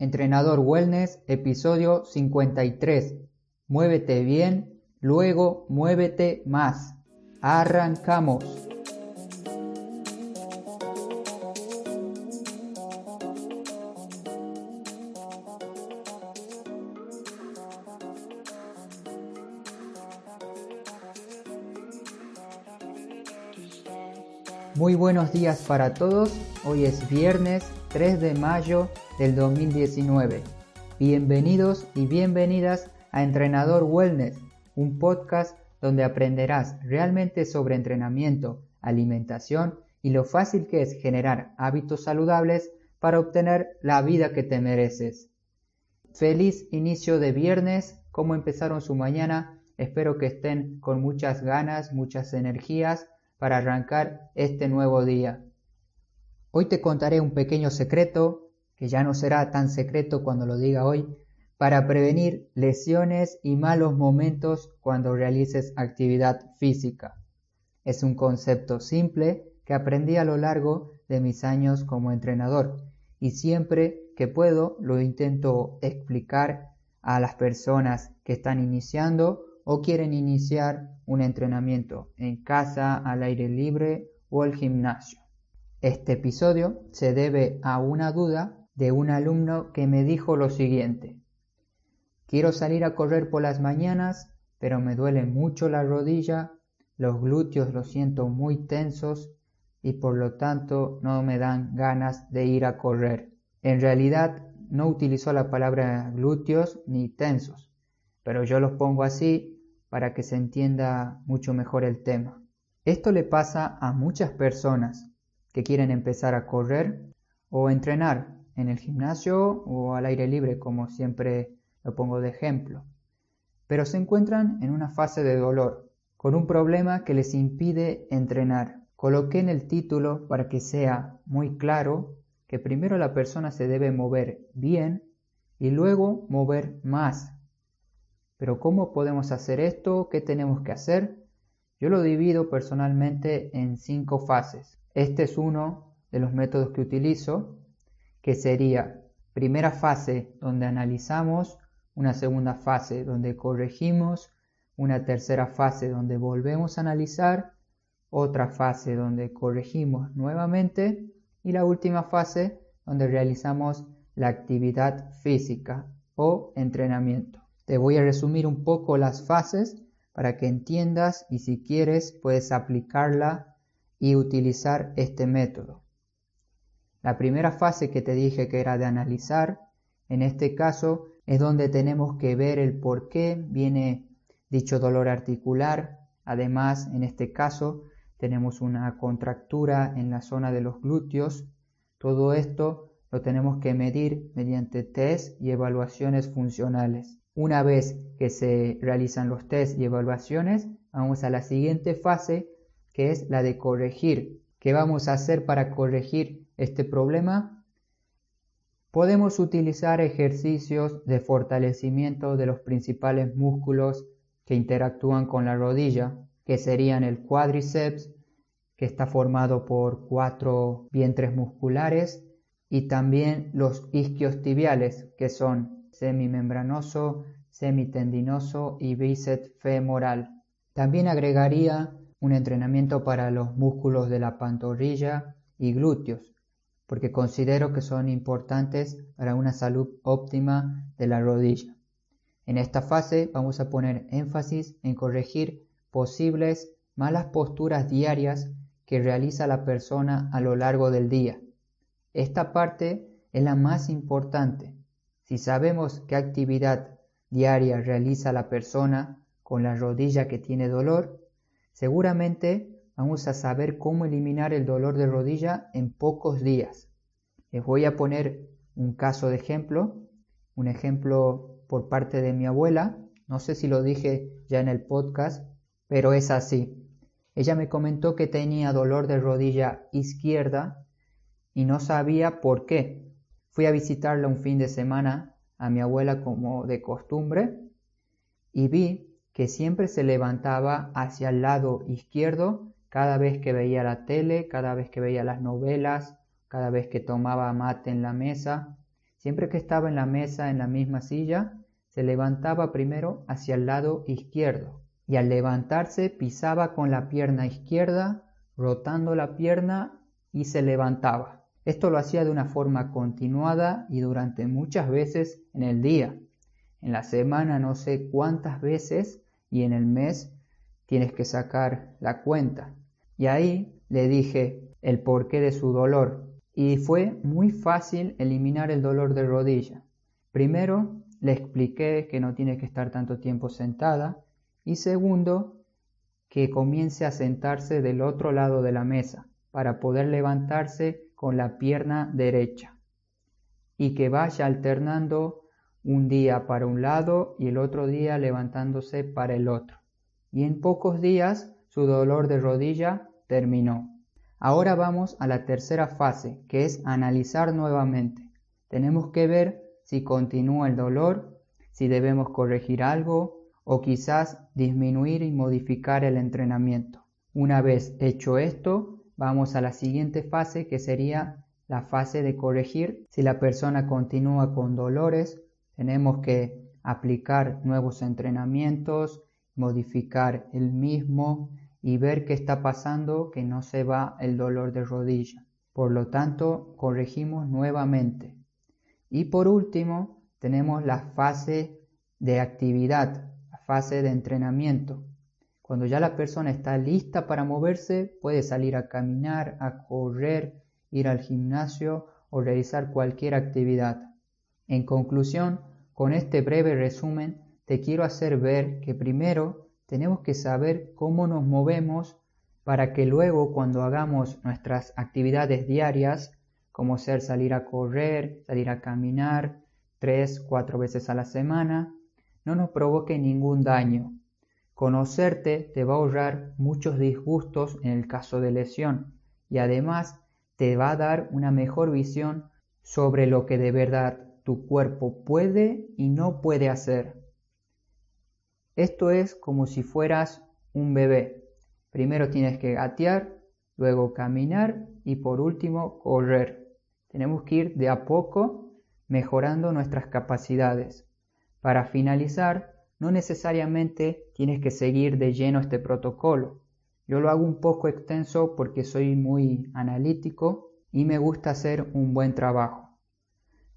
Entrenador Wellness, episodio 53. Muévete bien, luego muévete más. Arrancamos. Muy buenos días para todos. Hoy es viernes 3 de mayo del 2019. Bienvenidos y bienvenidas a Entrenador Wellness, un podcast donde aprenderás realmente sobre entrenamiento, alimentación y lo fácil que es generar hábitos saludables para obtener la vida que te mereces. Feliz inicio de viernes, ¿cómo empezaron su mañana? Espero que estén con muchas ganas, muchas energías para arrancar este nuevo día. Hoy te contaré un pequeño secreto que ya no será tan secreto cuando lo diga hoy, para prevenir lesiones y malos momentos cuando realices actividad física. Es un concepto simple que aprendí a lo largo de mis años como entrenador y siempre que puedo lo intento explicar a las personas que están iniciando o quieren iniciar un entrenamiento en casa, al aire libre o el gimnasio. Este episodio se debe a una duda de un alumno que me dijo lo siguiente. Quiero salir a correr por las mañanas, pero me duele mucho la rodilla, los glúteos los siento muy tensos y por lo tanto no me dan ganas de ir a correr. En realidad no utilizó la palabra glúteos ni tensos, pero yo los pongo así para que se entienda mucho mejor el tema. Esto le pasa a muchas personas que quieren empezar a correr o entrenar en el gimnasio o al aire libre, como siempre lo pongo de ejemplo. Pero se encuentran en una fase de dolor, con un problema que les impide entrenar. Coloqué en el título para que sea muy claro que primero la persona se debe mover bien y luego mover más. Pero ¿cómo podemos hacer esto? ¿Qué tenemos que hacer? Yo lo divido personalmente en cinco fases. Este es uno de los métodos que utilizo que sería primera fase donde analizamos, una segunda fase donde corregimos, una tercera fase donde volvemos a analizar, otra fase donde corregimos nuevamente y la última fase donde realizamos la actividad física o entrenamiento. Te voy a resumir un poco las fases para que entiendas y si quieres puedes aplicarla y utilizar este método. La primera fase que te dije que era de analizar, en este caso es donde tenemos que ver el por qué viene dicho dolor articular. Además, en este caso, tenemos una contractura en la zona de los glúteos. Todo esto lo tenemos que medir mediante test y evaluaciones funcionales. Una vez que se realizan los test y evaluaciones, vamos a la siguiente fase, que es la de corregir. ¿Qué vamos a hacer para corregir este problema, podemos utilizar ejercicios de fortalecimiento de los principales músculos que interactúan con la rodilla, que serían el cuádriceps, que está formado por cuatro vientres musculares, y también los isquiotibiales, que son semimembranoso, semitendinoso y bíceps femoral. También agregaría un entrenamiento para los músculos de la pantorrilla y glúteos, porque considero que son importantes para una salud óptima de la rodilla. En esta fase vamos a poner énfasis en corregir posibles malas posturas diarias que realiza la persona a lo largo del día. Esta parte es la más importante. Si sabemos qué actividad diaria realiza la persona con la rodilla que tiene dolor, seguramente vamos a saber cómo eliminar el dolor de rodilla en pocos días. Les voy a poner un caso de ejemplo, un ejemplo por parte de mi abuela. No sé si lo dije ya en el podcast, pero es así. Ella me comentó que tenía dolor de rodilla izquierda y no sabía por qué. Fui a visitarla un fin de semana a mi abuela como de costumbre y vi que siempre se levantaba hacia el lado izquierdo cada vez que veía la tele, cada vez que veía las novelas, cada vez que tomaba mate en la mesa, siempre que estaba en la mesa en la misma silla, se levantaba primero hacia el lado izquierdo y al levantarse pisaba con la pierna izquierda, rotando la pierna y se levantaba. Esto lo hacía de una forma continuada y durante muchas veces en el día. En la semana no sé cuántas veces y en el mes tienes que sacar la cuenta. Y ahí le dije el porqué de su dolor y fue muy fácil eliminar el dolor de rodilla. Primero le expliqué que no tiene que estar tanto tiempo sentada y segundo que comience a sentarse del otro lado de la mesa para poder levantarse con la pierna derecha y que vaya alternando un día para un lado y el otro día levantándose para el otro. Y en pocos días su dolor de rodilla terminó. Ahora vamos a la tercera fase, que es analizar nuevamente. Tenemos que ver si continúa el dolor, si debemos corregir algo o quizás disminuir y modificar el entrenamiento. Una vez hecho esto, vamos a la siguiente fase que sería la fase de corregir. Si la persona continúa con dolores, tenemos que aplicar nuevos entrenamientos, modificar el mismo y ver qué está pasando que no se va el dolor de rodilla. Por lo tanto, corregimos nuevamente. Y por último, tenemos la fase de actividad, la fase de entrenamiento. Cuando ya la persona está lista para moverse, puede salir a caminar, a correr, ir al gimnasio o realizar cualquier actividad. En conclusión, con este breve resumen te quiero hacer ver que primero tenemos que saber cómo nos movemos para que luego cuando hagamos nuestras actividades diarias, como ser salir a correr, salir a caminar tres, cuatro veces a la semana, no nos provoque ningún daño. Conocerte te va a ahorrar muchos disgustos en el caso de lesión y además te va a dar una mejor visión sobre lo que de verdad tu cuerpo puede y no puede hacer. Esto es como si fueras un bebé. Primero tienes que gatear, luego caminar y por último correr. Tenemos que ir de a poco mejorando nuestras capacidades. Para finalizar, no necesariamente tienes que seguir de lleno este protocolo. Yo lo hago un poco extenso porque soy muy analítico y me gusta hacer un buen trabajo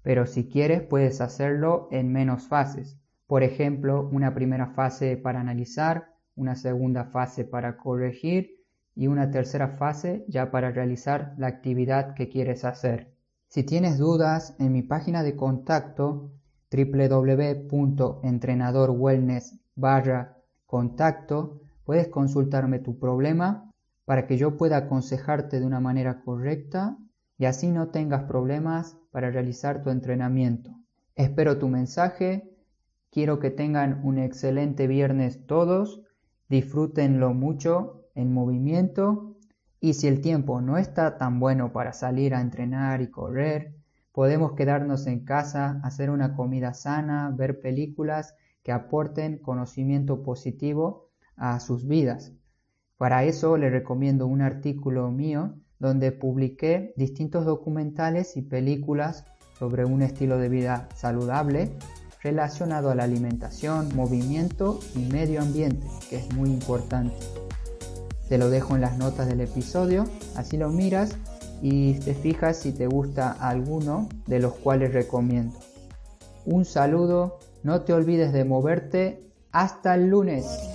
pero si quieres puedes hacerlo en menos fases. Por ejemplo, una primera fase para analizar, una segunda fase para corregir y una tercera fase ya para realizar la actividad que quieres hacer. Si tienes dudas, en mi página de contacto www.entrenadorwellness contacto puedes consultarme tu problema para que yo pueda aconsejarte de una manera correcta y así no tengas problemas para realizar tu entrenamiento. Espero tu mensaje, quiero que tengan un excelente viernes todos, disfrútenlo mucho en movimiento y si el tiempo no está tan bueno para salir a entrenar y correr, podemos quedarnos en casa, hacer una comida sana, ver películas que aporten conocimiento positivo a sus vidas. Para eso les recomiendo un artículo mío donde publiqué distintos documentales y películas sobre un estilo de vida saludable relacionado a la alimentación, movimiento y medio ambiente, que es muy importante. Te lo dejo en las notas del episodio, así lo miras y te fijas si te gusta alguno de los cuales recomiendo. Un saludo, no te olvides de moverte. Hasta el lunes.